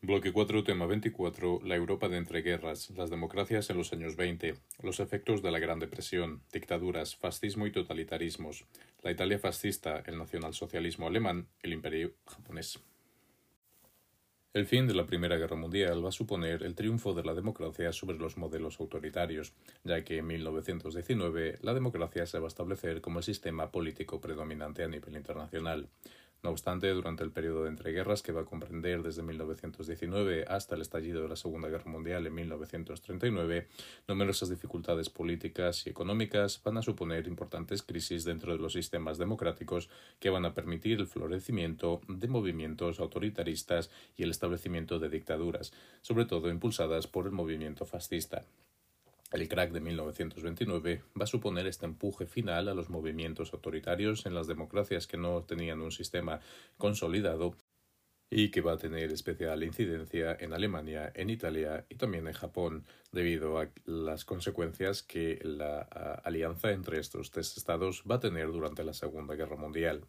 Bloque 4, tema 24, la Europa de entreguerras, las democracias en los años 20, los efectos de la Gran Depresión, dictaduras, fascismo y totalitarismos, la Italia fascista, el nacionalsocialismo alemán, el imperio japonés. El fin de la Primera Guerra Mundial va a suponer el triunfo de la democracia sobre los modelos autoritarios, ya que en 1919 la democracia se va a establecer como el sistema político predominante a nivel internacional. No obstante, durante el periodo de entreguerras, que va a comprender desde 1919 hasta el estallido de la Segunda Guerra Mundial en 1939, numerosas dificultades políticas y económicas van a suponer importantes crisis dentro de los sistemas democráticos que van a permitir el florecimiento de movimientos autoritaristas y el establecimiento de dictaduras, sobre todo impulsadas por el movimiento fascista. El crack de 1929 va a suponer este empuje final a los movimientos autoritarios en las democracias que no tenían un sistema consolidado y que va a tener especial incidencia en Alemania, en Italia y también en Japón, debido a las consecuencias que la alianza entre estos tres estados va a tener durante la Segunda Guerra Mundial.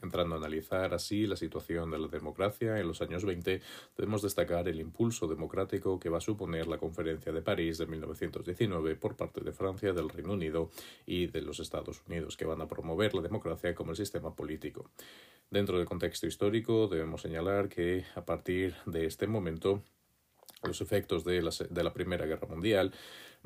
Entrando a analizar así la situación de la democracia en los años 20, debemos destacar el impulso democrático que va a suponer la Conferencia de París de 1919 por parte de Francia, del Reino Unido y de los Estados Unidos, que van a promover la democracia como el sistema político. Dentro del contexto histórico, debemos señalar que a partir de este momento, los efectos de la, de la Primera Guerra Mundial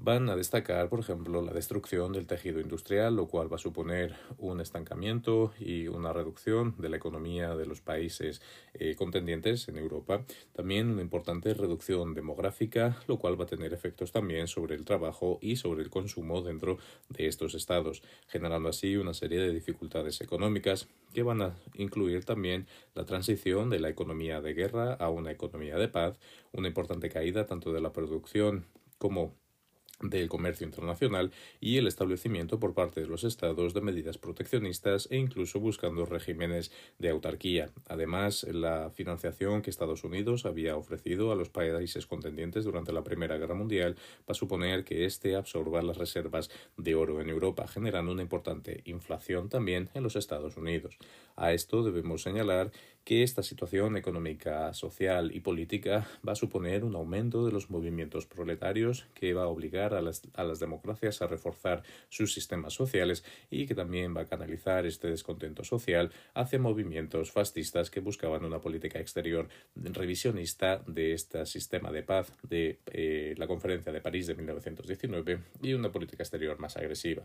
van a destacar, por ejemplo, la destrucción del tejido industrial, lo cual va a suponer un estancamiento y una reducción de la economía de los países eh, contendientes en Europa. También una importante reducción demográfica, lo cual va a tener efectos también sobre el trabajo y sobre el consumo dentro de estos estados, generando así una serie de dificultades económicas que van a incluir también la transición de la economía de guerra a una economía de paz, una importante caída tanto de la producción como del comercio internacional y el establecimiento por parte de los estados de medidas proteccionistas e incluso buscando regímenes de autarquía. Además, la financiación que Estados Unidos había ofrecido a los países contendientes durante la Primera Guerra Mundial va a suponer que éste absorba las reservas de oro en Europa, generando una importante inflación también en los Estados Unidos. A esto debemos señalar que esta situación económica, social y política va a suponer un aumento de los movimientos proletarios que va a obligar a las, a las, democracias a reforzar sus sistemas sociales y que también va a canalizar este descontento social hacia movimientos fascistas que buscaban una política exterior revisionista de este sistema de paz de eh, la Conferencia de París de 1919 y una política exterior más agresiva.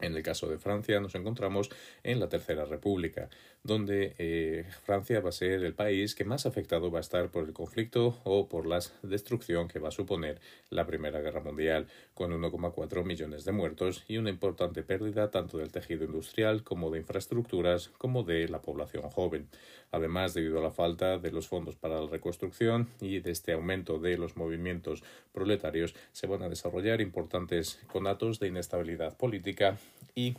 En el caso de Francia nos encontramos en la Tercera República, donde eh, Francia va a ser el país que más afectado va a estar por el conflicto o por la destrucción que va a suponer la Primera Guerra Mundial, con 1,4 millones de muertos y una importante pérdida tanto del tejido industrial como de infraestructuras como de la población joven. Además, debido a la falta de los fondos para la reconstrucción y de este aumento de los movimientos proletarios, se van a desarrollar importantes conatos de inestabilidad política y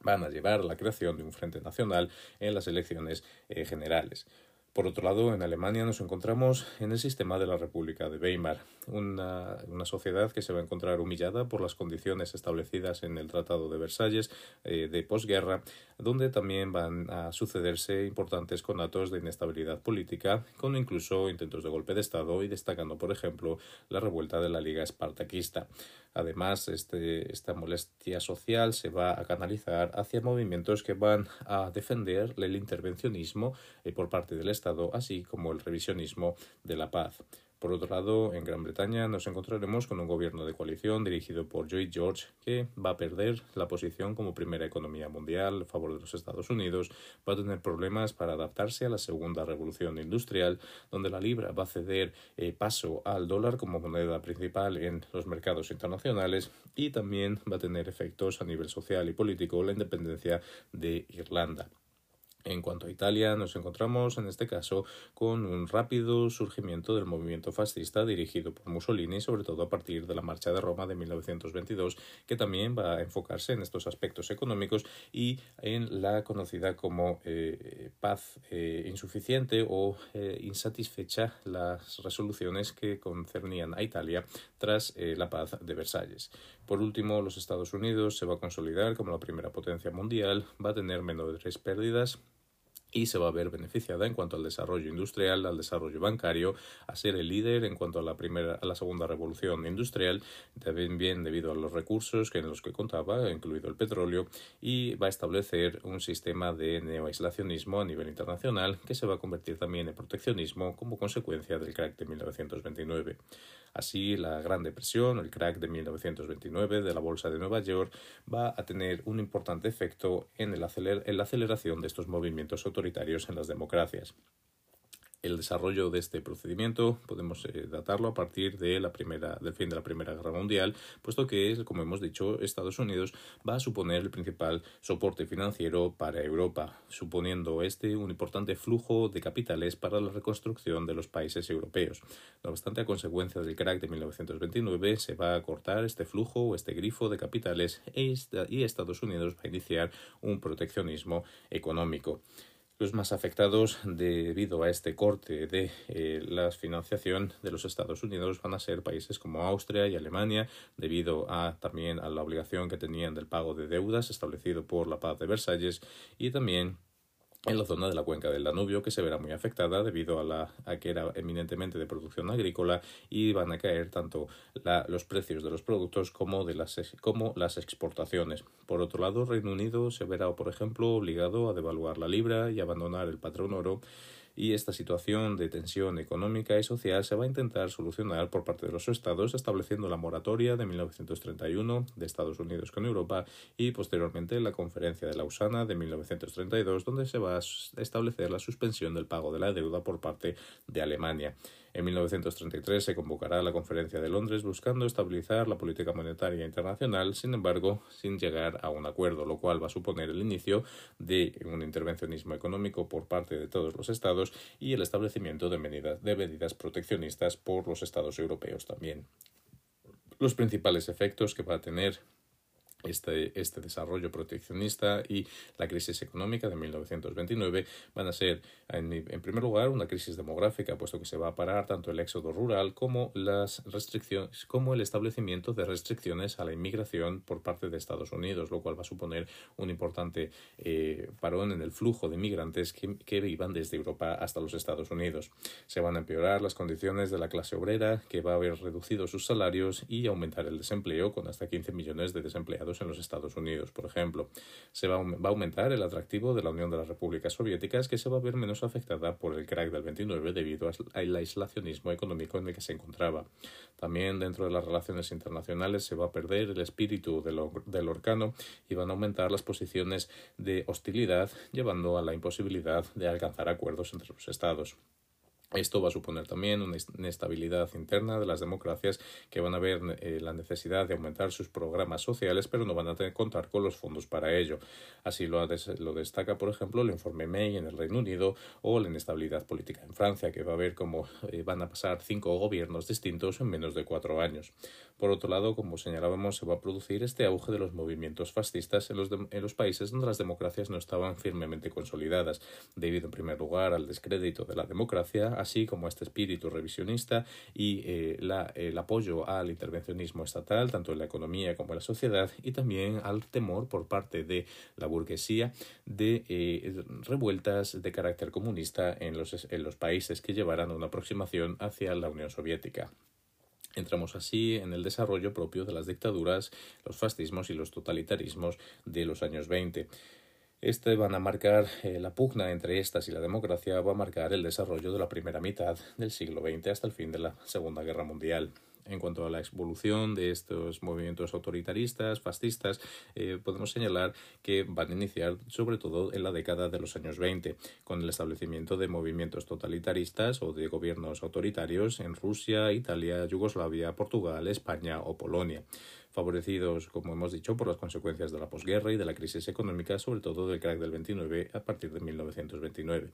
van a llevar a la creación de un frente nacional en las elecciones eh, generales. Por otro lado, en Alemania nos encontramos en el sistema de la República de Weimar, una, sociedad que se va a encontrar humillada por las condiciones establecidas en el Tratado de Versalles eh, de posguerra, donde también van a sucederse importantes conatos de inestabilidad política, con incluso intentos de golpe de Estado y destacando, por ejemplo, la revuelta de la Liga Espartaquista. Además, este, esta molestia social se va a canalizar hacia movimientos que van a defender el intervencionismo eh, por parte del Estado, así como el revisionismo de la paz. Por otro lado, en Gran Bretaña nos encontraremos con un gobierno de coalición dirigido por Lloyd George que va a perder la posición como primera economía mundial a favor de los Estados Unidos, va a tener problemas para adaptarse a la segunda revolución industrial, donde la libra va a ceder eh, paso al dólar como moneda principal en los mercados internacionales y también va a tener efectos a nivel social y político la independencia de Irlanda. En cuanto a Italia, nos encontramos en este caso con un rápido surgimiento del movimiento fascista dirigido por Mussolini, sobre todo a partir de la Marcha de Roma de 1922, que también va a enfocarse en estos aspectos económicos y en la conocida como eh, paz eh, insuficiente o eh, insatisfecha las resoluciones que concernían a Italia tras la paz de Versalles. Por último, los Estados Unidos se va a consolidar como la primera potencia mundial, va a tener menores pérdidas y se va a ver beneficiada en cuanto al desarrollo industrial, al desarrollo bancario, a ser el líder en cuanto a la primera, a la segunda revolución industrial, también bien debido a los recursos que en los que contaba, incluido el petróleo, y va a establecer un sistema de neoaislacionismo a nivel internacional que se va a convertir también en proteccionismo como consecuencia del crack de 1929. Así, la Gran Depresión, el crack de 1929 de la Bolsa de Nueva York, va a tener un importante efecto en, el en la aceleración de estos movimientos autoritarios en las democracias. El desarrollo de este procedimiento podemos eh, datarlo a partir de la primera, del fin de la Primera Guerra Mundial, puesto que, como hemos dicho, Estados Unidos va a suponer el principal soporte financiero para Europa, suponiendo este un importante flujo de capitales para la reconstrucción de los países europeos. No obstante, a consecuencia del crack de 1929, se va a cortar este flujo o este grifo de capitales y Estados Unidos va a iniciar un proteccionismo económico. Los más afectados debido a este corte de eh, la financiación de los Estados Unidos van a ser países como Austria y Alemania, debido a también a la obligación que tenían del pago de deudas establecido por la paz de Versalles y también en la zona de la cuenca del Danubio, que se verá muy afectada debido a, la, a que era eminentemente de producción agrícola y van a caer tanto los precios de los productos como, de las, como las exportaciones. Por otro lado, Reino Unido se verá, por ejemplo, obligado a devaluar la libra y abandonar el patrón oro y esta situación de tensión económica y social se va a intentar solucionar por parte de los estados estableciendo la moratoria de 1931 de Estados Unidos con Europa y posteriormente la conferencia de Lausana de 1932 donde se va a establecer la suspensión del pago de la deuda por parte de Alemania. En 1933 se convocará la Conferencia de Londres buscando estabilizar la política monetaria internacional, sin embargo, sin llegar a un acuerdo, lo cual va a suponer el inicio de un intervencionismo económico por parte de todos los estados y el establecimiento de medidas, de medidas proteccionistas por los estados europeos también. Los principales efectos que va a tener este, este desarrollo proteccionista y la crisis económica de 1929 van a ser, en, primer lugar, una crisis demográfica, puesto que se va a parar tanto el éxodo rural como las restricciones, como el establecimiento de restricciones a la inmigración por parte de Estados Unidos, lo cual va a suponer un importante eh, parón en el flujo de inmigrantes que, que iban desde Europa hasta los Estados Unidos. Se van a empeorar las condiciones de la clase obrera, que va a haber reducido sus salarios y aumentar el desempleo, con hasta 15 millones de desempleados en los Estados Unidos, por ejemplo. Se va, a aumentar el atractivo de la Unión de las Repúblicas Soviéticas, que se va a ver menos afectada por el crack del 29 debido al aislacionismo económico en el que se encontraba. También dentro de las relaciones internacionales se va a perder el espíritu del, del orcano y van a aumentar las posiciones de hostilidad, llevando a la imposibilidad de alcanzar acuerdos entre los Estados. Esto va a suponer también una inestabilidad interna de las democracias que van a ver eh, la necesidad de aumentar sus programas sociales, pero no van a tener contar con los fondos para ello. Así lo, lo destaca, por ejemplo, el informe May en el Reino Unido o la inestabilidad política en Francia, que va a ver cómo eh, van a pasar cinco gobiernos distintos en menos de cuatro años. Por otro lado, como señalábamos, se va a producir este auge de los movimientos fascistas en los, en los países donde las democracias no estaban firmemente consolidadas, debido en primer lugar al descrédito de la democracia, así como este espíritu revisionista y eh, el apoyo al intervencionismo estatal, tanto en la economía como en la sociedad, y también al temor por parte de la burguesía de eh, revueltas de carácter comunista en los, en los países que llevaran una aproximación hacia la Unión Soviética. Entramos así en el desarrollo propio de las dictaduras, los fascismos y los totalitarismos de los años 20. Este van a marcar eh, la pugna entre estas y la democracia, va a marcar el desarrollo de la primera mitad del siglo XX hasta el fin de la Segunda Guerra Mundial en cuanto a la evolución de estos movimientos autoritaristas, fascistas, eh, podemos señalar que van a iniciar sobre todo en la década de los años 20, con el establecimiento de movimientos totalitaristas o de gobiernos autoritarios en Rusia, Italia, Yugoslavia, Portugal, España o Polonia favorecidos, como hemos dicho, por las consecuencias de la posguerra y de la crisis económica, sobre todo del crack del 29 a partir de 1929.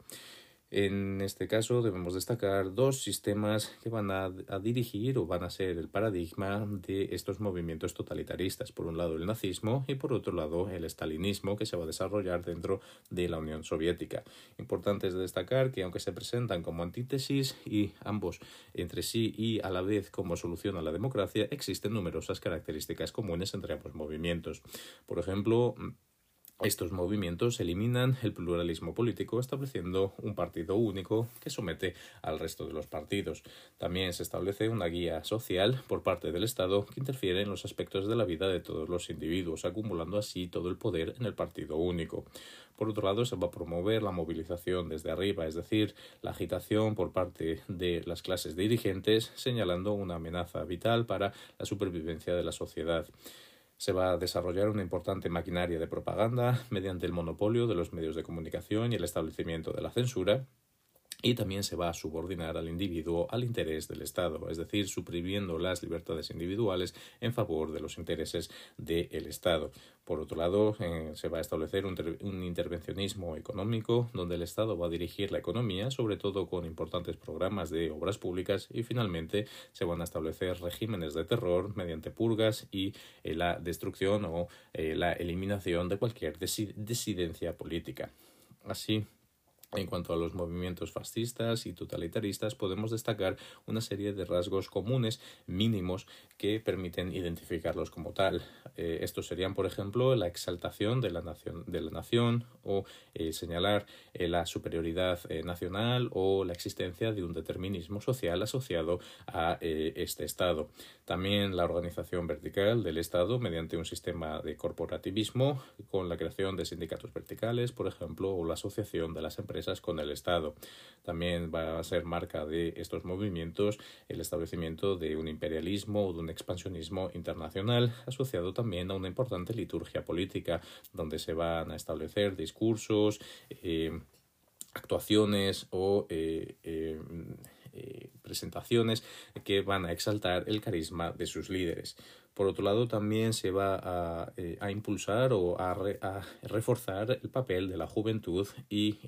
En este caso debemos destacar dos sistemas que van a, dirigir o van a ser el paradigma de estos movimientos totalitaristas. Por un lado el nazismo y por otro lado el estalinismo que se va a desarrollar dentro de la Unión Soviética. Importante es destacar que aunque se presentan como antítesis y ambos entre sí y a la vez como solución a la democracia, existen numerosas características comunes entre ambos movimientos. Por ejemplo, estos movimientos eliminan el pluralismo político estableciendo un partido único que somete al resto de los partidos. También se establece una guía social por parte del Estado que interfiere en los aspectos de la vida de todos los individuos, acumulando así todo el poder en el partido único. Por otro lado, se va a promover la movilización desde arriba, es decir, la agitación por parte de las clases dirigentes, señalando una amenaza vital para la supervivencia de la sociedad. Se va a desarrollar una importante maquinaria de propaganda mediante el monopolio de los medios de comunicación y el establecimiento de la censura, y también se va a subordinar al individuo al interés del Estado, es decir, suprimiendo las libertades individuales en favor de los intereses del Estado. Por otro lado, eh, se va a establecer un, intervencionismo económico donde el Estado va a dirigir la economía, sobre todo con importantes programas de obras públicas, y finalmente se van a establecer regímenes de terror mediante purgas y eh, la destrucción o eh, la eliminación de cualquier disidencia política. Así, en cuanto a los movimientos fascistas y totalitaristas, podemos destacar una serie de rasgos comunes mínimos que permiten identificarlos como tal. Eh, estos serían, por ejemplo, la exaltación de la nación, de la nación o eh, señalar eh, la superioridad nacional o la existencia de un determinismo social asociado a este Estado. También la organización vertical del Estado mediante un sistema de corporativismo con la creación de sindicatos verticales, por ejemplo, o la asociación de las empresas con el Estado. También va a ser marca de estos movimientos el establecimiento de un imperialismo o de un expansionismo internacional, asociado también a una importante liturgia política, donde se van a establecer discursos, eh, actuaciones o eh, eh, presentaciones que van a exaltar el carisma de sus líderes. Por otro lado, también se va a, eh, impulsar o a, reforzar el papel de la juventud y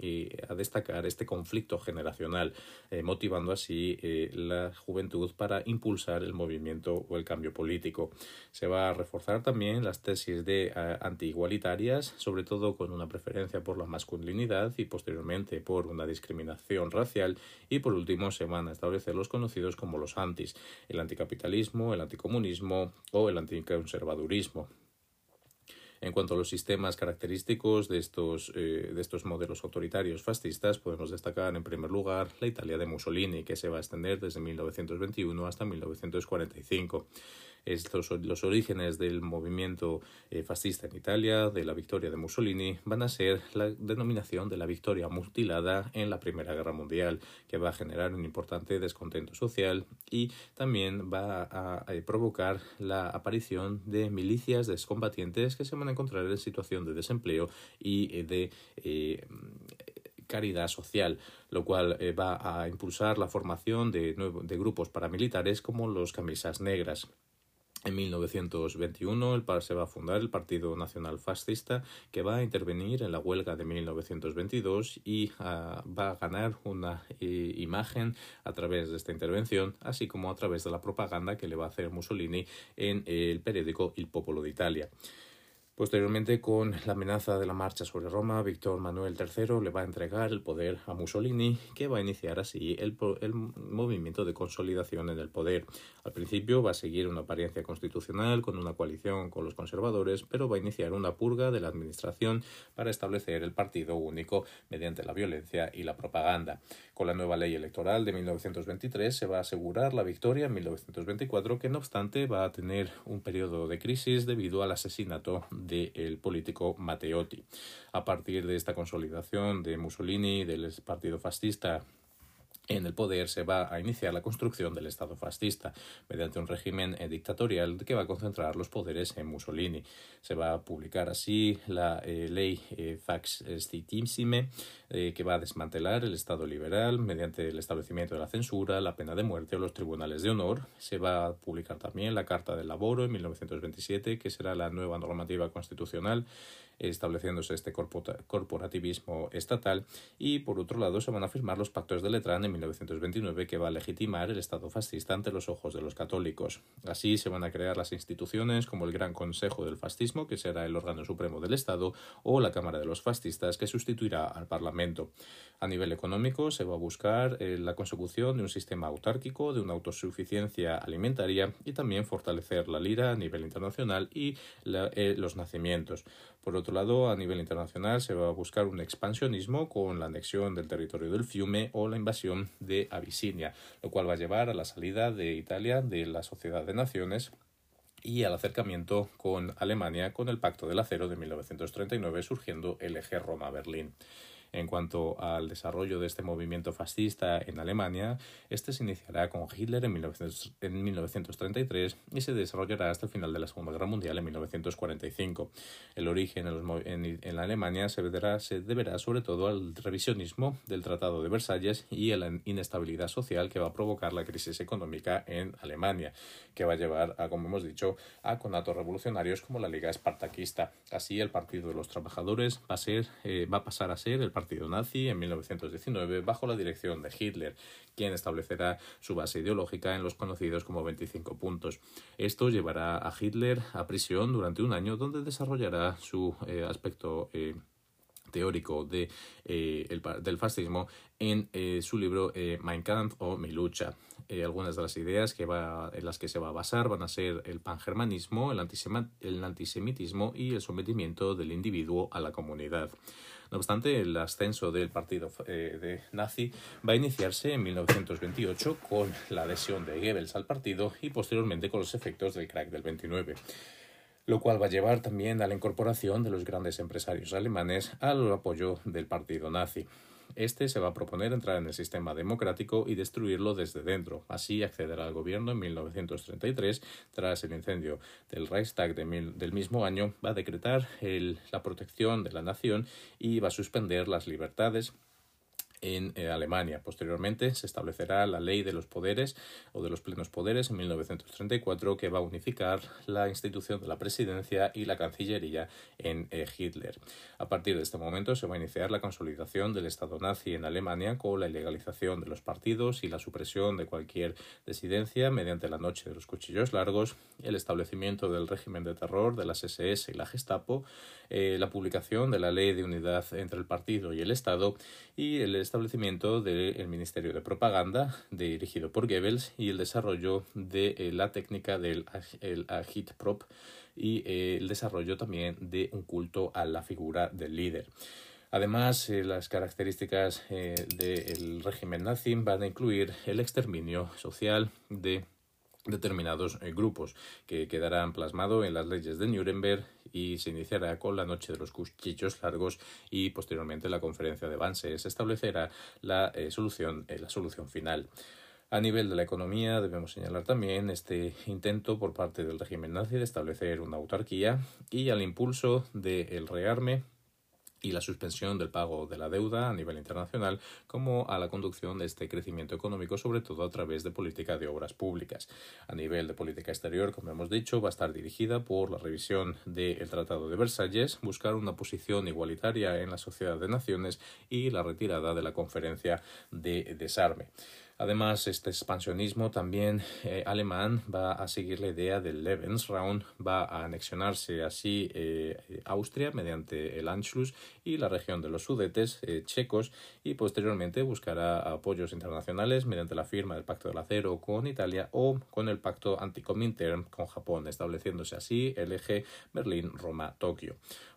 a destacar este conflicto generacional, eh, motivando así eh, la juventud para impulsar el movimiento o el cambio político. Se va a reforzar también las tesis de anti-igualitarias, sobre todo con una preferencia por la masculinidad y posteriormente por una discriminación racial. Y por último, se van a establecer los conocidos como los antis, el anticapitalismo, el anticomunismo, el anticonservadurismo. En cuanto a los sistemas característicos de estos, eh, de estos modelos autoritarios fascistas, podemos destacar en primer lugar la Italia de Mussolini, que se va a extender desde 1921 hasta 1945 estos, los orígenes del movimiento eh, fascista en Italia, de la victoria de Mussolini, van a ser la denominación de la victoria mutilada en la Primera Guerra Mundial, que va a generar un importante descontento social y también va a, provocar la aparición de milicias de excombatientes que se van a encontrar en situación de desempleo y eh, de eh, caridad social, lo cual va a impulsar la formación de, de grupos paramilitares como los camisas negras. En 1921 el se va a fundar el Partido Nacional Fascista que va a intervenir en la huelga de 1922 y ah, va a ganar una eh, imagen a través de esta intervención, así como a través de la propaganda que le va a hacer Mussolini en el periódico Il Popolo d'Italia. Posteriormente, con la amenaza de la marcha sobre Roma, Víctor Manuel III le va a entregar el poder a Mussolini, que va a iniciar así el, el, movimiento de consolidación en el poder. Al principio va a seguir una apariencia constitucional con una coalición con los conservadores, pero va a iniciar una purga de la administración para establecer el partido único mediante la violencia y la propaganda. Con la nueva ley electoral de 1923 se va a asegurar la victoria en 1924, que no obstante va a tener un periodo de crisis debido al asesinato del político Matteotti. A partir de esta consolidación de Mussolini, del partido fascista en el poder se va a iniciar la construcción del Estado fascista mediante un régimen eh, dictatorial que va a concentrar los poderes en Mussolini. Se va a publicar así la eh, ley eh, Fax Stitissime que va a desmantelar el Estado liberal mediante el establecimiento de la censura, la pena de muerte o los tribunales de honor. Se va a publicar también la Carta del Laboro en 1927 que será la nueva normativa constitucional estableciéndose este corporativismo estatal y por otro lado se van a firmar los pactos de Letrán en 1929 que va a legitimar el Estado fascista ante los ojos de los católicos. Así se van a crear las instituciones como el Gran Consejo del Fascismo, que será el órgano supremo del Estado, o la Cámara de los Fascistas, que sustituirá al Parlamento. A nivel económico se va a buscar eh, la consecución de un sistema autárquico, de una autosuficiencia alimentaria y también fortalecer la lira a nivel internacional y eh, los nacimientos. Por otro lado, a nivel internacional se va a buscar un expansionismo con la anexión del territorio del Fiume o la invasión de Abisinia, lo cual va a llevar a la salida de Italia de la Sociedad de Naciones y al acercamiento con Alemania con el Pacto del Acero de 1939 surgiendo el eje Roma-Berlín. En cuanto al desarrollo de este movimiento fascista en Alemania, este se iniciará con Hitler en, 1933 y se desarrollará hasta el final de la Segunda Guerra Mundial en 1945. El origen en, la Alemania se deberá, sobre todo al revisionismo del Tratado de Versalles y a la inestabilidad social que va a provocar la crisis económica en Alemania, que va a llevar como hemos dicho, a conatos revolucionarios como la Liga Espartaquista. Así, el Partido de los Trabajadores va a, eh, pasar a ser el nazi en 1919 bajo la dirección de Hitler, quien establecerá su base ideológica en los conocidos como 25 puntos. Esto llevará a Hitler a prisión durante un año donde desarrollará su eh, aspecto eh, teórico de, eh, el, del fascismo en su libro Mein Kampf o Mi lucha. algunas de las ideas que va, en las que se va a basar van a ser el pangermanismo, el, el antisemitismo y el sometimiento del individuo a la comunidad. No obstante, el ascenso del partido eh, de nazi va a iniciarse en 1928 con la adhesión de Goebbels al partido y posteriormente con los efectos del crack del 29 lo cual va a llevar también a la incorporación de los grandes empresarios alemanes al apoyo del partido nazi. Este se va a proponer entrar en el sistema democrático y destruirlo desde dentro. Así accederá al gobierno en 1933. Tras el incendio del Reichstag del mismo año, va a decretar la protección de la nación y va a suspender las libertades en eh, Alemania. Posteriormente se establecerá la ley de los poderes o de los plenos poderes en 1934 que va a unificar la institución de la presidencia y la cancillería en eh, Hitler. A partir de este momento se va a iniciar la consolidación del Estado nazi en Alemania con la ilegalización de los partidos y la supresión de cualquier disidencia mediante la noche de los cuchillos largos, el establecimiento del régimen de terror de las SS y la Gestapo, eh, la publicación de la ley de unidad entre el partido y el Estado y el establecimiento del Ministerio de Propaganda dirigido por Goebbels y el desarrollo de eh, la técnica del Agitprop y eh, el desarrollo también de un culto a la figura del líder. Además, las características del régimen nazi van a incluir el exterminio social de determinados eh, grupos que quedarán plasmado en las leyes de Nuremberg y se iniciará con la noche de los cuchillos largos y posteriormente la conferencia de Wannsee se establecerá la eh, solución eh, la solución final. A nivel de la economía debemos señalar también este intento por parte del régimen nazi de establecer una autarquía y al impulso del rearme y la suspensión del pago de la deuda a nivel internacional, como a la conducción de este crecimiento económico, sobre todo a través de política de obras públicas. A nivel de política exterior, como hemos dicho, va a estar dirigida por la revisión del Tratado de Versalles, buscar una posición igualitaria en la sociedad de naciones y la retirada de la conferencia de desarme. Además, este expansionismo también eh, alemán va a seguir la idea del Lebensraum, va a anexionarse así eh, Austria mediante el Anschluss y la región de los Sudetes eh, checos y posteriormente buscará apoyos internacionales mediante la firma del Pacto del Acero con Italia o con el Pacto Anticomintern con Japón, estableciéndose así el eje Berlín-Roma-Tokio.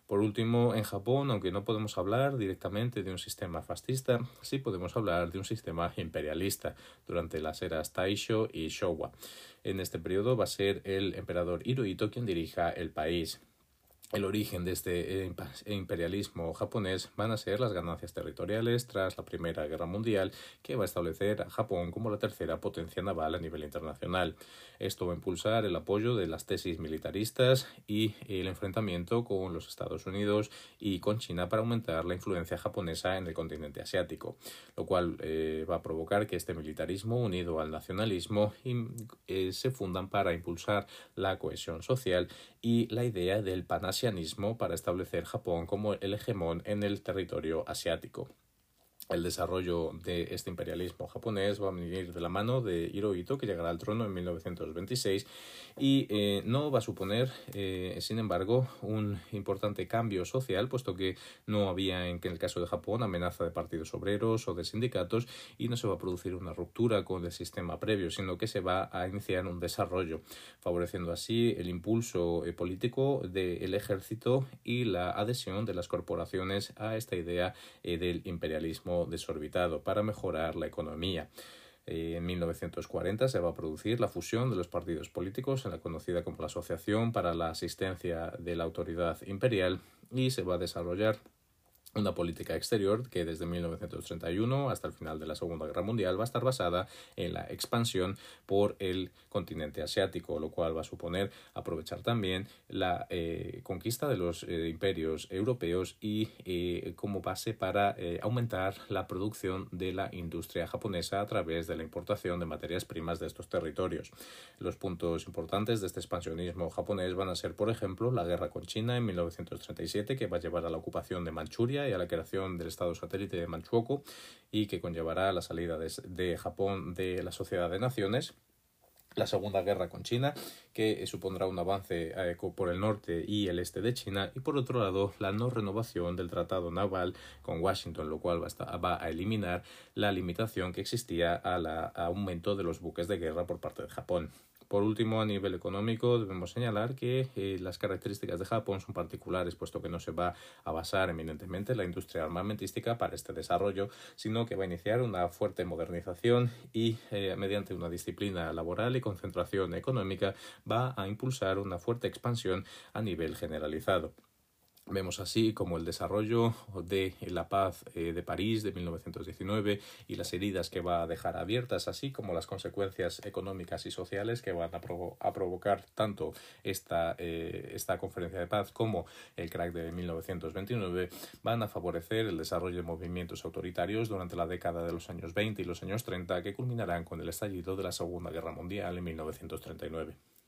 Por último, en Japón, aunque no podemos hablar directamente de un sistema fascista, sí podemos hablar de un sistema imperialista durante las eras Taisho y Showa. En este periodo va a ser el emperador Hirohito quien dirija el país el origen de este eh, imperialismo japonés van a ser las ganancias territoriales tras la Primera Guerra Mundial, que va a establecer a Japón como la tercera potencia naval a nivel internacional. Esto va a impulsar el apoyo de las tesis militaristas y el enfrentamiento con los Estados Unidos y con China para aumentar la influencia japonesa en el continente asiático, lo cual eh, va a provocar que este militarismo unido al nacionalismo eh, se fundan para impulsar la cohesión social y la idea del panasianismo para establecer Japón como el hegemón en el territorio asiático. El desarrollo de este imperialismo japonés va a venir de la mano de Hirohito, que llegará al trono en 1926, y eh, no va a suponer, eh, sin embargo, un importante cambio social, puesto que no había, en el caso de Japón, amenaza de partidos obreros o de sindicatos, y no se va a producir una ruptura con el sistema previo, sino que se va a iniciar un desarrollo, favoreciendo así el impulso eh, político del ejército y la adhesión de las corporaciones a esta idea del imperialismo desorbitado para mejorar la economía. Eh, en 1940 se va a producir la fusión de los partidos políticos en la conocida como la Asociación para la Asistencia de la Autoridad Imperial y se va a desarrollar una política exterior que desde 1931 hasta el final de la Segunda Guerra Mundial va a estar basada en la expansión por el continente asiático, lo cual va a suponer aprovechar también la eh, conquista de los eh, imperios europeos y eh, como base para aumentar la producción de la industria japonesa a través de la importación de materias primas de estos territorios. Los puntos importantes de este expansionismo japonés van a ser, por ejemplo, la guerra con China en 1937, que va a llevar a la ocupación de Manchuria, y a la creación del Estado satélite de Manchukuo y que conllevará la salida de, Japón de la Sociedad de Naciones la Segunda Guerra con China, que supondrá un avance eh, por el norte y el este de China, y por otro lado, la no renovación del Tratado Naval con Washington, lo cual va a, eliminar la limitación que existía al aumento de los buques de guerra por parte de Japón. Por último, a nivel económico, debemos señalar que eh, las características de Japón son particulares, puesto que no se va a basar eminentemente en la industria armamentística para este desarrollo, sino que va a iniciar una fuerte modernización y, eh, mediante una disciplina laboral y concentración económica, va a impulsar una fuerte expansión a nivel generalizado. Vemos así como el desarrollo de la paz eh, de París de 1919 y las heridas que va a dejar abiertas, así como las consecuencias económicas y sociales que van a, provocar tanto esta, eh, esta conferencia de paz como el crack de 1929, van a favorecer el desarrollo de movimientos autoritarios durante la década de los años 20 y los años 30 que culminarán con el estallido de la Segunda Guerra Mundial en 1939.